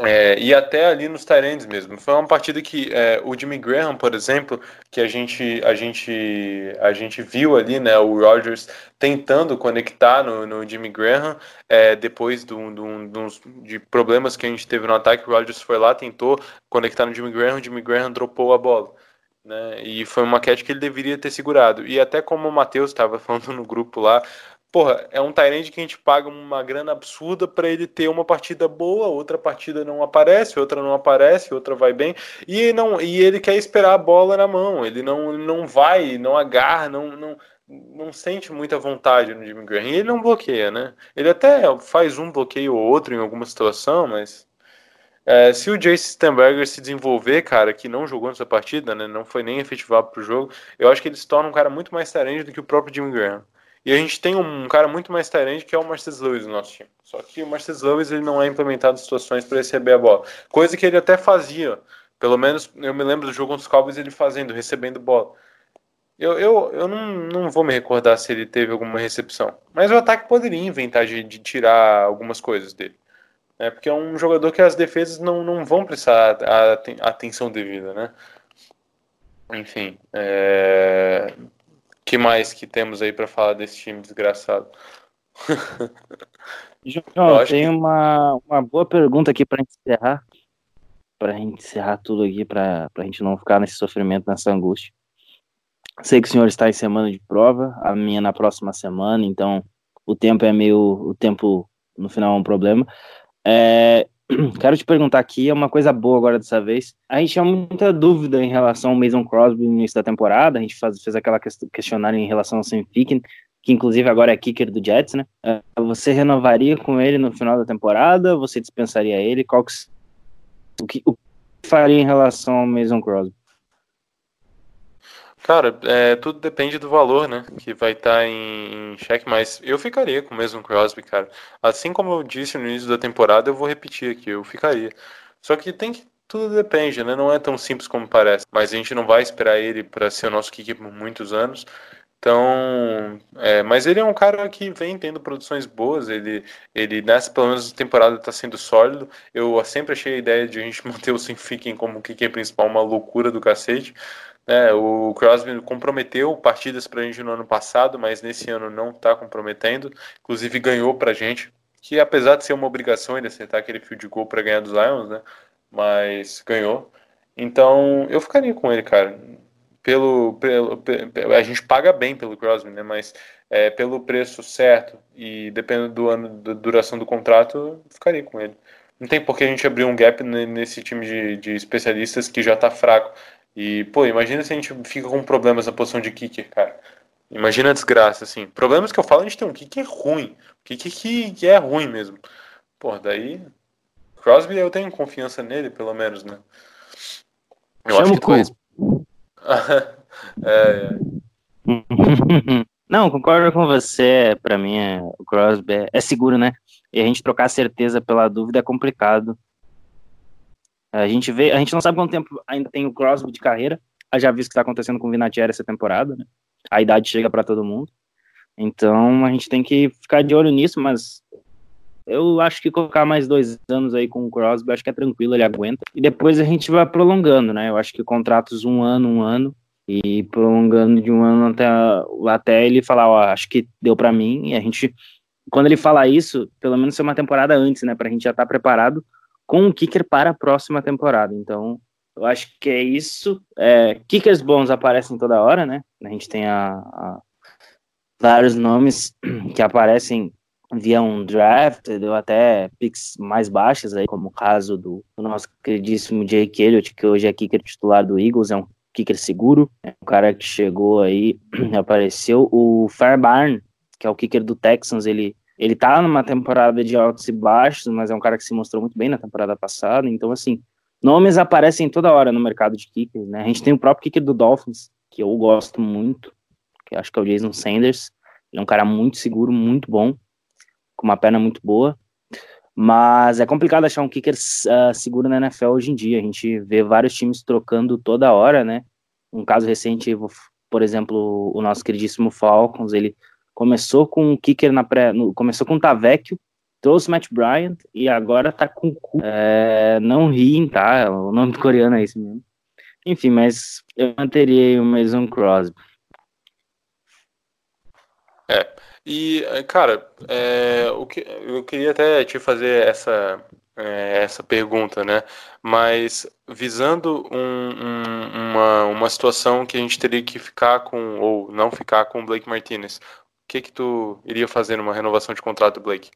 É, e até ali nos Tyrands mesmo. Foi uma partida que é, o Jimmy Graham, por exemplo, que a gente, a gente, a gente viu ali, né, o Rodgers tentando conectar no, no Jimmy Graham, é, depois do, do, do, de problemas que a gente teve no ataque, o Rodgers foi lá, tentou conectar no Jimmy Graham, o Jimmy Graham dropou a bola. Né, e foi uma catch que ele deveria ter segurado. E até como o Matheus estava (laughs) falando no grupo lá, porra, é um Tyrande que a gente paga uma grana absurda para ele ter uma partida boa, outra partida não aparece, outra não aparece, outra vai bem, e não e ele quer esperar a bola na mão, ele não, não vai, não agarra, não, não, não sente muita vontade no Jimmy Graham, ele não bloqueia, né? Ele até faz um bloqueio ou outro em alguma situação, mas é, se o Jace Stenberger se desenvolver, cara, que não jogou nessa partida, né, não foi nem efetivado pro jogo, eu acho que ele se torna um cara muito mais tarente do que o próprio Jimmy Graham. E a gente tem um cara muito mais tarente que é o Marcus Lewis no nosso time. Só que o Marcus Lewis ele não é implementado em situações para receber a bola. Coisa que ele até fazia. Pelo menos eu me lembro do jogo contra os Cowboys ele fazendo, recebendo bola. Eu, eu, eu não, não vou me recordar se ele teve alguma recepção. Mas o ataque poderia inventar de, de tirar algumas coisas dele. Né? Porque é um jogador que as defesas não, não vão prestar a, a atenção devida, né? Enfim, é que mais que temos aí para falar desse time desgraçado? (laughs)
João, tem que... uma, uma boa pergunta aqui para encerrar. Para encerrar tudo aqui, para a gente não ficar nesse sofrimento, nessa angústia. Sei que o senhor está em semana de prova, a minha na próxima semana, então o tempo é meio. O tempo no final é um problema. É, (clears throat) quero te perguntar aqui, é uma coisa boa agora dessa vez. A gente tinha muita dúvida em relação ao Mason Crosby no início da temporada, a gente faz, fez aquela questionário em relação ao Sam Ficken, que inclusive agora é kicker do Jets, né? É, você renovaria com ele no final da temporada? Você dispensaria ele? Qual o, que, o que faria em relação ao Mason Crosby?
Cara, é, tudo depende do valor, né? Que vai estar tá em, em cheque, mas eu ficaria com o mesmo Crosby, cara. Assim como eu disse no início da temporada, eu vou repetir aqui, eu ficaria. Só que tem que. Tudo depende, né? Não é tão simples como parece. Mas a gente não vai esperar ele para ser o nosso kick por muitos anos. Então, é, mas ele é um cara que vem tendo produções boas. Ele, ele nessa pelo menos temporada está sendo sólido. Eu sempre achei a ideia de a gente (laughs) manter o Sinfiken como kicker principal uma loucura do cacete. É, o Crosby comprometeu partidas para a gente no ano passado, mas nesse ano não está comprometendo. Inclusive ganhou para a gente, que apesar de ser uma obrigação ele acertar aquele field goal para ganhar dos Lions, né? Mas ganhou. Então eu ficaria com ele, cara. Pelo, pelo, a gente paga bem pelo Crosby, né? Mas é, pelo preço certo e dependendo do ano da duração do contrato, ficaria com ele. Não tem por que a gente abrir um gap nesse time de, de especialistas que já está fraco. E, pô, imagina se a gente fica com problemas na posição de kicker, cara. Imagina a desgraça, assim. Problemas que eu falo, a gente tem um kicker ruim. Kicker que, que é ruim mesmo. Pô, daí. Crosby eu tenho confiança nele, pelo menos, né?
Eu Chama acho que depois. (laughs) é, é. Não, concordo com você. Para mim, é, o Crosby é, é, seguro, né? E a gente trocar certeza pela dúvida é complicado. A gente vê, a gente não sabe quanto tempo ainda tem o Crosby de carreira. A já visto o que está acontecendo com o Vinatieri essa temporada, né? A idade chega para todo mundo. Então a gente tem que ficar de olho nisso, mas eu acho que colocar mais dois anos aí com o Crosby, acho que é tranquilo, ele aguenta. E depois a gente vai prolongando, né? Eu acho que contratos um ano, um ano, e prolongando de um ano até, até ele falar, ó, acho que deu para mim. E a gente, quando ele fala isso, pelo menos ser uma temporada antes, né? Pra gente já estar tá preparado com o kicker para a próxima temporada. Então, eu acho que é isso. É, kickers bons aparecem toda hora, né? A gente tem a, a vários nomes que aparecem via um draft, deu até picks mais baixas aí, como o caso do, do nosso queridíssimo Jake Elliott, que hoje é kicker titular do Eagles, é um kicker seguro, é um cara que chegou aí, (clears throat) apareceu. O Fairbarn, que é o kicker do Texans, ele ele tá numa temporada de altos e baixos, mas é um cara que se mostrou muito bem na temporada passada. Então, assim, nomes aparecem toda hora no mercado de kickers, né? A gente tem o próprio kicker do Dolphins, que eu gosto muito, que acho que é o Jason Sanders. Ele é um cara muito seguro, muito bom, com uma perna muito boa. Mas é complicado achar um kicker uh, seguro na NFL hoje em dia. A gente vê vários times trocando toda hora, né? Um caso recente, por exemplo, o nosso queridíssimo Falcons, ele Começou com o kicker na pré. No, começou com o Tavecchio, trouxe Matt Bryant e agora tá com o é, Não riem, tá? O nome do coreano é esse mesmo. Enfim, mas eu manteria o Mason Crosby.
É. E, cara, é, o que, eu queria até te fazer essa, é, essa pergunta, né? Mas visando um, um, uma, uma situação que a gente teria que ficar com, ou não ficar com o Blake Martinez que que tu iria fazer numa renovação de contrato, Blake?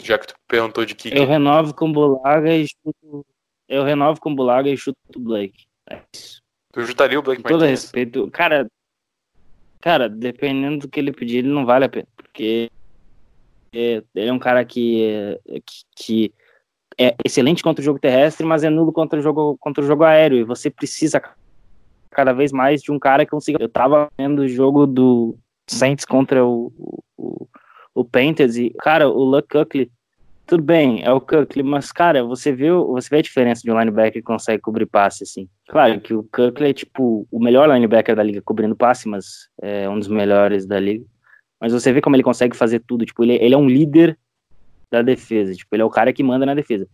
Já que tu perguntou de que.
Eu renovo com Bulaga e chuto. Eu renovo com Bulaga e chuto o Blake. É isso.
Tu chutaria o Blake
Com todo respeito. Cara, cara, dependendo do que ele pedir, ele não vale a pena. Porque ele é um cara que, que, que é excelente contra o jogo terrestre, mas é nulo contra o jogo, contra o jogo aéreo. E você precisa cada vez mais de um cara que consiga. Eu tava vendo o jogo do, Saints contra o, o, o Panthers e, cara, o Luck Kuckley, tudo bem, é o Kuckley, mas, cara, você viu, você vê a diferença de um linebacker que consegue cobrir passe, assim. Claro que o Kuckley é, tipo, o melhor linebacker da liga cobrindo passe, mas é um dos melhores da liga. Mas você vê como ele consegue fazer tudo, tipo, ele, ele é um líder da defesa, tipo, ele é o cara que manda na defesa.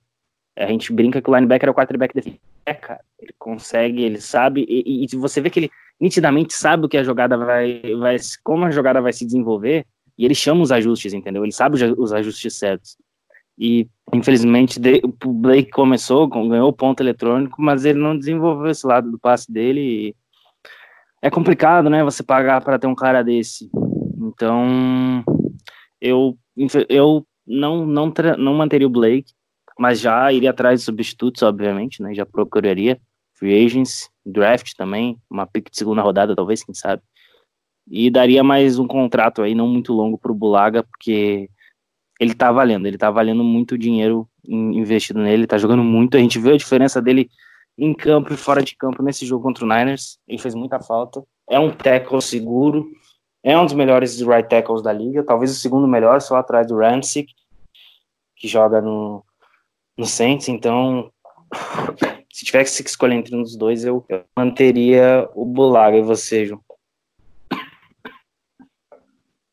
A gente brinca que o linebacker é o quarterback defesa. É, cara, ele consegue, ele sabe, e, e, você vê que ele nitidamente sabe o que a jogada vai, vai, como a jogada vai se desenvolver, e ele chama os ajustes, entendeu? Ele sabe os ajustes certos. E, infelizmente, o Blake começou, ganhou o ponto eletrônico, mas ele não desenvolveu esse lado do passe dele. é complicado, né? Você pagar para ter um cara desse. Então, eu, eu não, não, não manteria o Blake mas já iria atrás de substitutos, obviamente, né? Já procuraria free agents, draft também, uma pick de segunda rodada, talvez, quem sabe. E daria mais um contrato aí, não muito longo para o Bulaga, porque ele tá valendo, ele tá valendo muito dinheiro investido nele, tá jogando muito. A gente viu a diferença dele em campo e fora de campo nesse jogo contra o Niners. Ele fez muita falta. É um tackle seguro, é um dos melhores right tackles da liga, talvez o segundo melhor, só atrás do Ramsey, que joga no, no Saints. Então, se tivesse que escolher entre um dos dois, eu, eu manteria o Bulaga e você, João.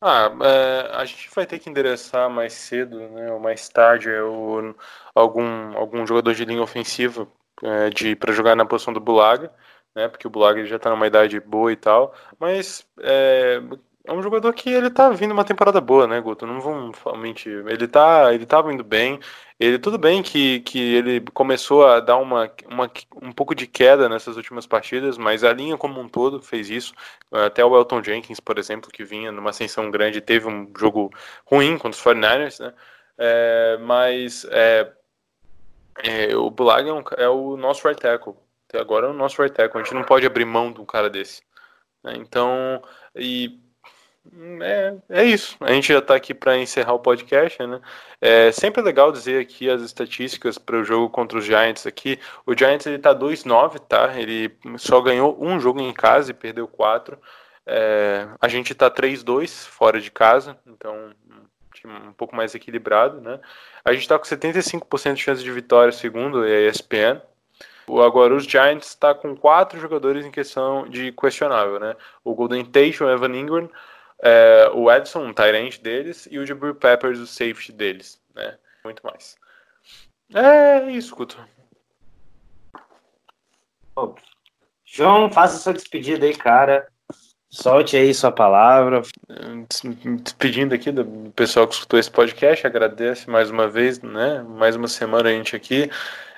Ah, é, a gente vai ter que endereçar mais cedo, né, ou mais tarde, ou algum, algum jogador de linha ofensiva é, de para jogar na posição do Bulaga, né, porque o Bulaga já está numa idade boa e tal, mas é, é um jogador que ele tá vindo uma temporada boa, né, Guto? Não vamos mentir. Ele tá, ele tava indo bem. Ele tudo bem que, que ele começou a dar uma, uma um pouco de queda nessas últimas partidas, mas a linha como um todo fez isso. Até o Elton Jenkins, por exemplo, que vinha numa ascensão grande, teve um jogo ruim contra os 49ers, né? É, mas é, é, o Bulag é, um, é, o nosso right tackle. Até agora é o nosso right tackle. A gente não pode abrir mão de um cara desse. Né? Então, e é, é isso. A gente já está aqui para encerrar o podcast, né? É sempre legal dizer aqui as estatísticas para o jogo contra os Giants aqui. O Giants ele tá 2-9, tá? Ele só ganhou um jogo em casa e perdeu quatro. É, a gente está 3-2 fora de casa, então um pouco mais equilibrado, né? A gente está com 75% de chance de vitória, segundo a ESPN. Agora, os Giants está com quatro jogadores em questão de questionável, né? O Golden Tate, o Evan Ingram, é, o Edson, o Tyrant deles, e o Jabril Peppers, o safety deles, né? Muito mais. É isso, Guto.
João, faça sua despedida aí, cara. Solte aí sua palavra.
Despedindo aqui do pessoal que escutou esse podcast, agradece mais uma vez, né? Mais uma semana a gente aqui.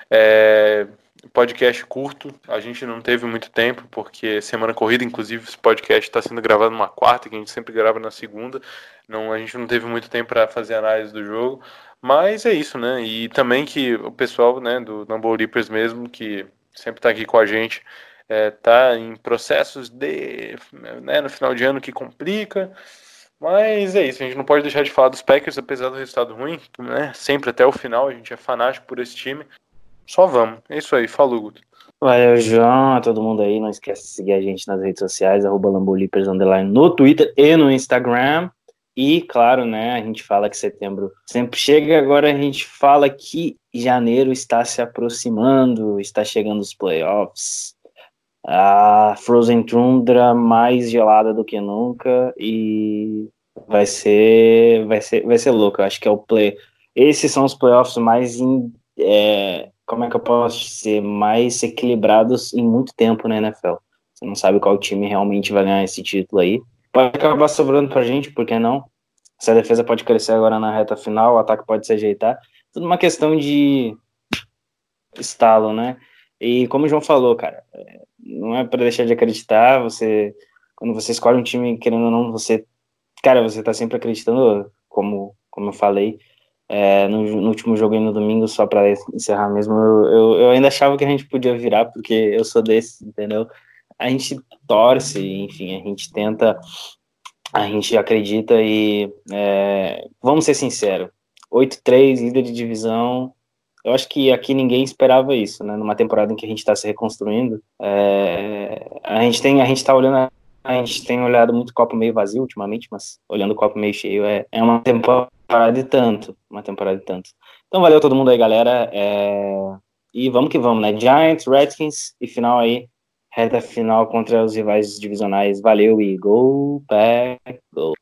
É, podcast curto, a gente não teve muito tempo, porque semana corrida, inclusive, esse podcast está sendo gravado numa quarta, que a gente sempre grava na segunda. Não, a gente não teve muito tempo para fazer análise do jogo, mas é isso, né? E também que o pessoal né, do Number Leapers mesmo, que sempre está aqui com a gente, está é, em processos de. Né, no final de ano que complica. Mas é isso, a gente não pode deixar de falar dos Packers, apesar do resultado ruim, né? Sempre até o final, a gente é fanático por esse time. Só vamos. É isso aí. Falou, Guto.
Valeu, João, a todo mundo aí. Não esquece de seguir a gente nas redes sociais, arroba no Twitter e no Instagram. E, claro, né, a gente fala que setembro sempre chega, agora a gente fala que janeiro está se aproximando, está chegando os playoffs. A Frozen Tundra mais gelada do que nunca e vai ser vai ser vai ser louco. Eu acho que é o play. Esses são os playoffs mais in, é, como é que eu posso ser mais equilibrados em muito tempo na NFL. Você não sabe qual time realmente vai ganhar esse título aí. Pode acabar sobrando pra gente, por que não? Se a defesa pode crescer agora na reta final, o ataque pode se ajeitar. Tudo uma questão de estalo, né? E como o João falou, cara, não é para deixar de acreditar, você quando você escolhe um time, querendo ou não, você cara, você tá sempre acreditando, como como eu falei, é, no, no, último jogo aí no domingo, só para encerrar mesmo, eu, eu, eu, ainda achava que a gente podia virar, porque eu sou desse, entendeu? A gente torce, enfim, a gente tenta, a gente acredita e é, vamos ser sinceros, 8-3, líder de divisão, eu acho que aqui ninguém esperava isso, né? Numa temporada em que a gente está se reconstruindo, é, a gente tem, a gente está olhando a gente tem olhado muito copo meio vazio ultimamente, mas olhando o copo meio cheio é, é uma temporada de tanto, uma temporada de tanto. Então valeu todo mundo aí, galera. É... E vamos que vamos, né? Giants, Redskins e final aí, reta final contra os rivais divisionais. Valeu e go, back, go.